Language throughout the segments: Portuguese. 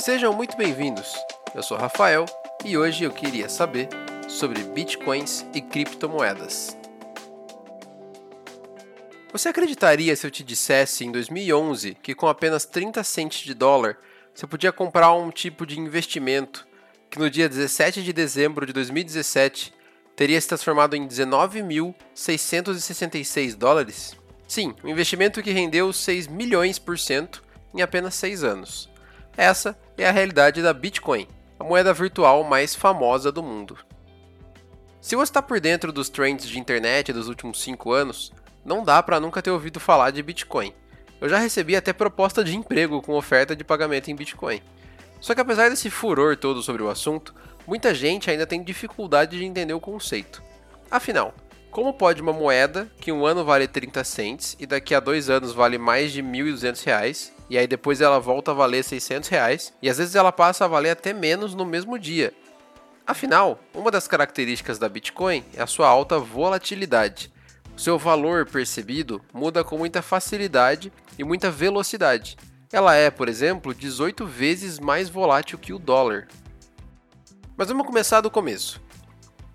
Sejam muito bem-vindos. Eu sou Rafael e hoje eu queria saber sobre bitcoins e criptomoedas. Você acreditaria se eu te dissesse em 2011 que com apenas 30 centes de dólar você podia comprar um tipo de investimento que no dia 17 de dezembro de 2017 teria se transformado em 19.666 dólares? Sim, um investimento que rendeu 6 milhões por cento em apenas 6 anos. Essa é a realidade da Bitcoin, a moeda virtual mais famosa do mundo. Se você está por dentro dos trends de internet dos últimos 5 anos, não dá para nunca ter ouvido falar de Bitcoin. Eu já recebi até proposta de emprego com oferta de pagamento em Bitcoin. Só que apesar desse furor todo sobre o assunto, muita gente ainda tem dificuldade de entender o conceito. Afinal, como pode uma moeda que um ano vale 30 cents e daqui a dois anos vale mais de 1.200 reais e aí depois ela volta a valer 600 reais, e às vezes ela passa a valer até menos no mesmo dia. Afinal, uma das características da Bitcoin é a sua alta volatilidade. O seu valor percebido muda com muita facilidade e muita velocidade. Ela é, por exemplo, 18 vezes mais volátil que o dólar. Mas vamos começar do começo.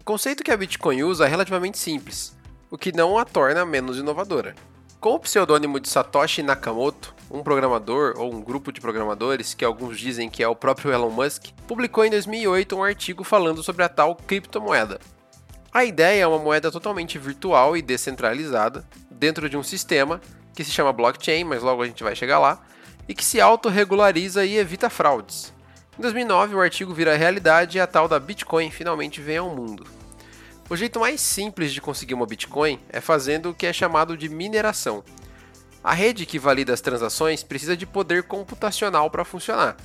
Conceito que a Bitcoin usa é relativamente simples, o que não a torna menos inovadora. Com o pseudônimo de Satoshi Nakamoto, um programador ou um grupo de programadores, que alguns dizem que é o próprio Elon Musk, publicou em 2008 um artigo falando sobre a tal criptomoeda. A ideia é uma moeda totalmente virtual e descentralizada dentro de um sistema que se chama blockchain, mas logo a gente vai chegar lá, e que se autorregulariza e evita fraudes. Em 2009, o artigo vira realidade e a tal da Bitcoin finalmente vem ao mundo. O jeito mais simples de conseguir uma Bitcoin é fazendo o que é chamado de mineração, a rede que valida as transações precisa de poder computacional para funcionar.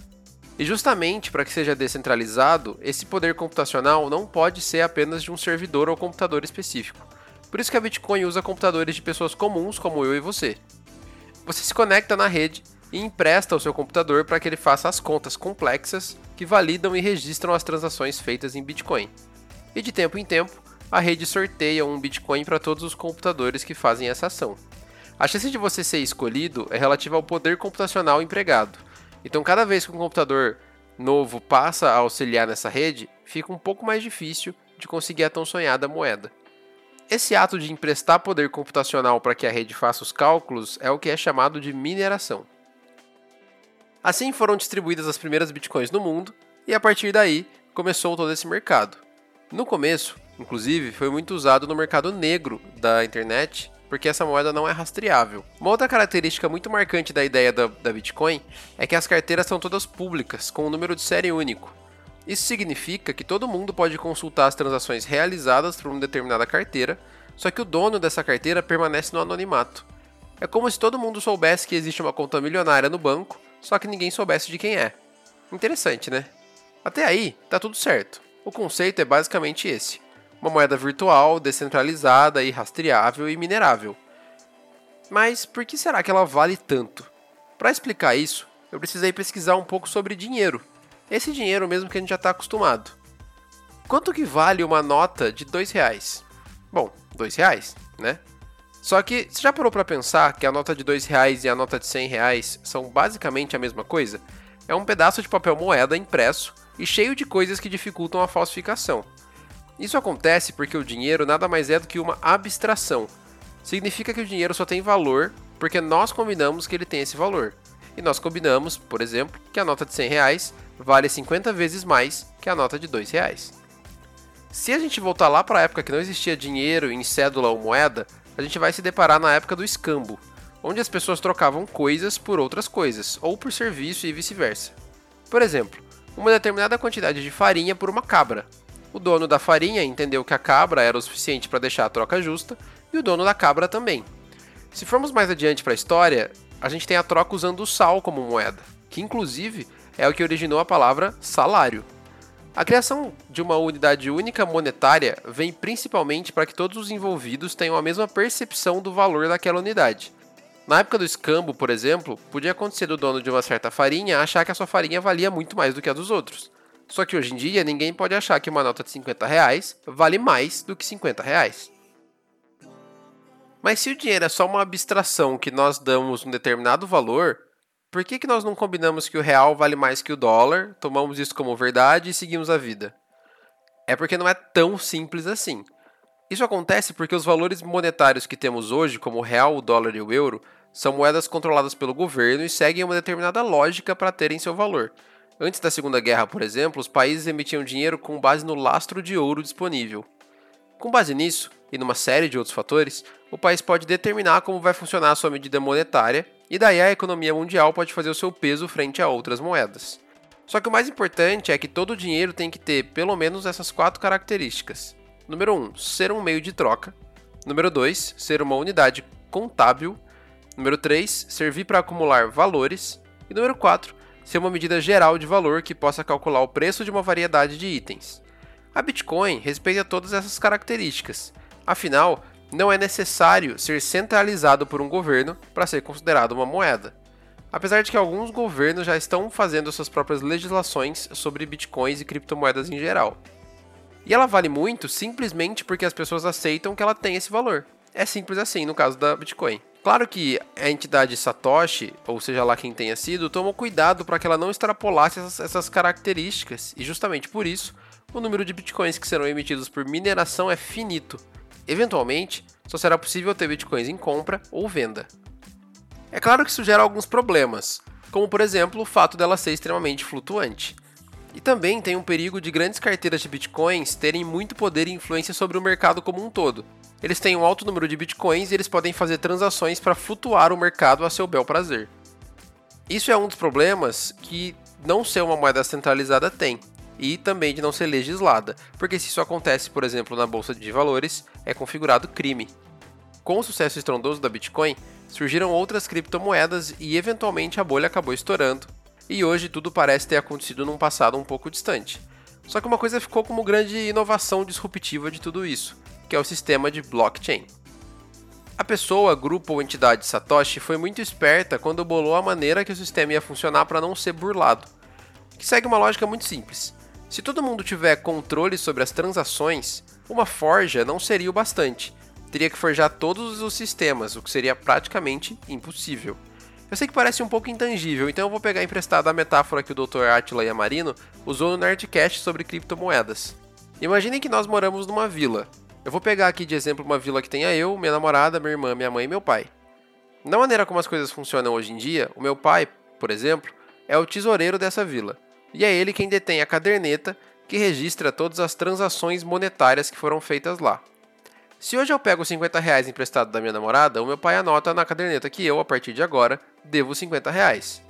E justamente para que seja descentralizado, esse poder computacional não pode ser apenas de um servidor ou computador específico. Por isso que a Bitcoin usa computadores de pessoas comuns como eu e você. Você se conecta na rede e empresta ao seu computador para que ele faça as contas complexas que validam e registram as transações feitas em Bitcoin. E de tempo em tempo, a rede sorteia um Bitcoin para todos os computadores que fazem essa ação. A chance de você ser escolhido é relativa ao poder computacional empregado. Então, cada vez que um computador novo passa a auxiliar nessa rede, fica um pouco mais difícil de conseguir a tão sonhada moeda. Esse ato de emprestar poder computacional para que a rede faça os cálculos é o que é chamado de mineração. Assim foram distribuídas as primeiras bitcoins no mundo, e a partir daí começou todo esse mercado. No começo, inclusive, foi muito usado no mercado negro da internet porque essa moeda não é rastreável. Uma outra característica muito marcante da ideia da, da Bitcoin é que as carteiras são todas públicas, com um número de série único. Isso significa que todo mundo pode consultar as transações realizadas por uma determinada carteira, só que o dono dessa carteira permanece no anonimato. É como se todo mundo soubesse que existe uma conta milionária no banco, só que ninguém soubesse de quem é. Interessante, né? Até aí, tá tudo certo. O conceito é basicamente esse uma moeda virtual, descentralizada e rastreável e minerável. Mas por que será que ela vale tanto? Para explicar isso, eu precisei pesquisar um pouco sobre dinheiro. Esse dinheiro mesmo que a gente já está acostumado. Quanto que vale uma nota de dois reais? Bom, dois reais, né? Só que você já parou para pensar que a nota de dois reais e a nota de cem reais são basicamente a mesma coisa? É um pedaço de papel moeda impresso e cheio de coisas que dificultam a falsificação. Isso acontece porque o dinheiro nada mais é do que uma abstração. Significa que o dinheiro só tem valor porque nós combinamos que ele tem esse valor. E nós combinamos, por exemplo, que a nota de 100 reais vale 50 vezes mais que a nota de 2 reais. Se a gente voltar lá para a época que não existia dinheiro em cédula ou moeda, a gente vai se deparar na época do escambo, onde as pessoas trocavam coisas por outras coisas, ou por serviço e vice-versa. Por exemplo, uma determinada quantidade de farinha por uma cabra, o dono da farinha entendeu que a cabra era o suficiente para deixar a troca justa e o dono da cabra também. Se formos mais adiante para a história, a gente tem a troca usando o sal como moeda, que inclusive é o que originou a palavra salário. A criação de uma unidade única monetária vem principalmente para que todos os envolvidos tenham a mesma percepção do valor daquela unidade. Na época do escambo, por exemplo, podia acontecer do dono de uma certa farinha achar que a sua farinha valia muito mais do que a dos outros. Só que hoje em dia ninguém pode achar que uma nota de 50 reais vale mais do que 50 reais. Mas se o dinheiro é só uma abstração que nós damos um determinado valor, por que, que nós não combinamos que o real vale mais que o dólar, tomamos isso como verdade e seguimos a vida? É porque não é tão simples assim. Isso acontece porque os valores monetários que temos hoje, como o real, o dólar e o euro, são moedas controladas pelo governo e seguem uma determinada lógica para terem seu valor. Antes da Segunda Guerra, por exemplo, os países emitiam dinheiro com base no lastro de ouro disponível. Com base nisso, e numa série de outros fatores, o país pode determinar como vai funcionar a sua medida monetária, e daí a economia mundial pode fazer o seu peso frente a outras moedas. Só que o mais importante é que todo dinheiro tem que ter pelo menos essas quatro características. Número 1, um, ser um meio de troca. Número 2, ser uma unidade contábil. Número 3, servir para acumular valores. E número 4, ser uma medida geral de valor que possa calcular o preço de uma variedade de itens. A Bitcoin respeita todas essas características. Afinal, não é necessário ser centralizado por um governo para ser considerado uma moeda. Apesar de que alguns governos já estão fazendo suas próprias legislações sobre bitcoins e criptomoedas em geral. E ela vale muito simplesmente porque as pessoas aceitam que ela tem esse valor. É simples assim no caso da Bitcoin. Claro que a entidade Satoshi, ou seja lá quem tenha sido, tomou cuidado para que ela não extrapolasse essas, essas, características, e justamente por isso, o número de bitcoins que serão emitidos por mineração é finito. Eventualmente, só será possível ter bitcoins em compra ou venda. É claro que isso gera alguns problemas, como por exemplo o fato dela ser extremamente flutuante. E também tem um perigo de grandes carteiras de bitcoins terem muito poder e influência sobre o mercado como um todo. Eles têm um alto número de bitcoins e eles podem fazer transações para flutuar o mercado a seu bel prazer. Isso é um dos problemas que não ser uma moeda centralizada tem, e também de não ser legislada, porque se isso acontece, por exemplo, na bolsa de valores, é configurado crime. Com o sucesso estrondoso da Bitcoin, surgiram outras criptomoedas e eventualmente a bolha acabou estourando, e hoje tudo parece ter acontecido num passado um pouco distante. Só que uma coisa ficou como grande inovação disruptiva de tudo isso, que é o sistema de blockchain. A pessoa, grupo ou entidade Satoshi foi muito esperta quando bolou a maneira que o sistema ia funcionar para não ser burlado, que segue uma lógica muito simples. Se todo mundo tiver controle sobre as transações, uma forja não seria o bastante. Teria que forjar todos os sistemas, o que seria praticamente impossível. Eu sei que parece um pouco intangível, então eu vou pegar emprestado a metáfora que o Dr. Attila Yamarino usou no Nerdcast sobre criptomoedas. Imaginem que nós moramos numa vila. Eu vou pegar aqui de exemplo uma vila que tenha eu, minha namorada, minha irmã, minha mãe e meu pai. Na maneira como as coisas funcionam hoje em dia, o meu pai, por exemplo, é o tesoureiro dessa vila. E é ele quem detém a caderneta que registra todas as transações monetárias que foram feitas lá. Se hoje eu pego 50 reais emprestado da minha namorada, o meu pai anota na caderneta que eu, a partir de agora, devo 50 reais.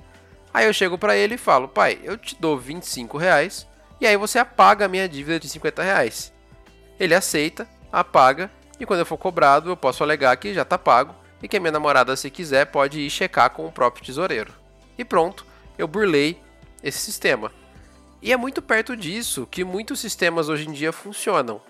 Aí eu chego para ele e falo, pai, eu te dou 25 reais e aí você apaga a minha dívida de 50 reais. Ele aceita, apaga e quando eu for cobrado eu posso alegar que já está pago e que a minha namorada, se quiser, pode ir checar com o próprio tesoureiro. E pronto, eu burlei esse sistema. E é muito perto disso que muitos sistemas hoje em dia funcionam.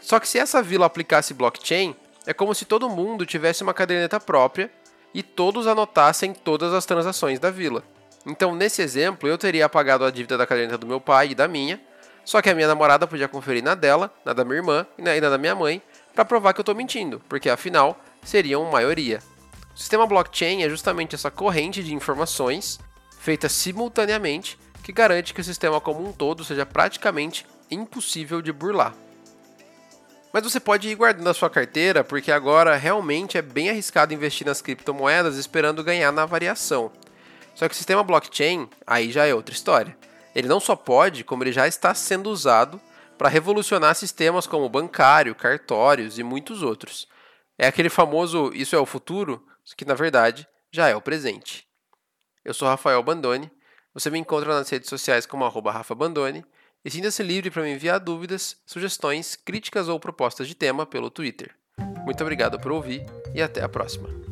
Só que se essa vila aplicasse blockchain, é como se todo mundo tivesse uma caderneta própria e todos anotassem todas as transações da vila. Então, nesse exemplo, eu teria apagado a dívida da caderneta do meu pai e da minha, só que a minha namorada podia conferir na dela, na da minha irmã e na da minha mãe, para provar que eu estou mentindo, porque afinal seriam maioria. O sistema blockchain é justamente essa corrente de informações feita simultaneamente que garante que o sistema como um todo seja praticamente impossível de burlar. Mas você pode ir guardando a sua carteira, porque agora realmente é bem arriscado investir nas criptomoedas esperando ganhar na variação. Só que o sistema blockchain, aí já é outra história. Ele não só pode, como ele já está sendo usado para revolucionar sistemas como bancário, cartórios e muitos outros. É aquele famoso isso é o futuro, que na verdade já é o presente. Eu sou Rafael Bandone. Você me encontra nas redes sociais como arroba e sinta-se livre para me enviar dúvidas, sugestões, críticas ou propostas de tema pelo Twitter. Muito obrigado por ouvir e até a próxima.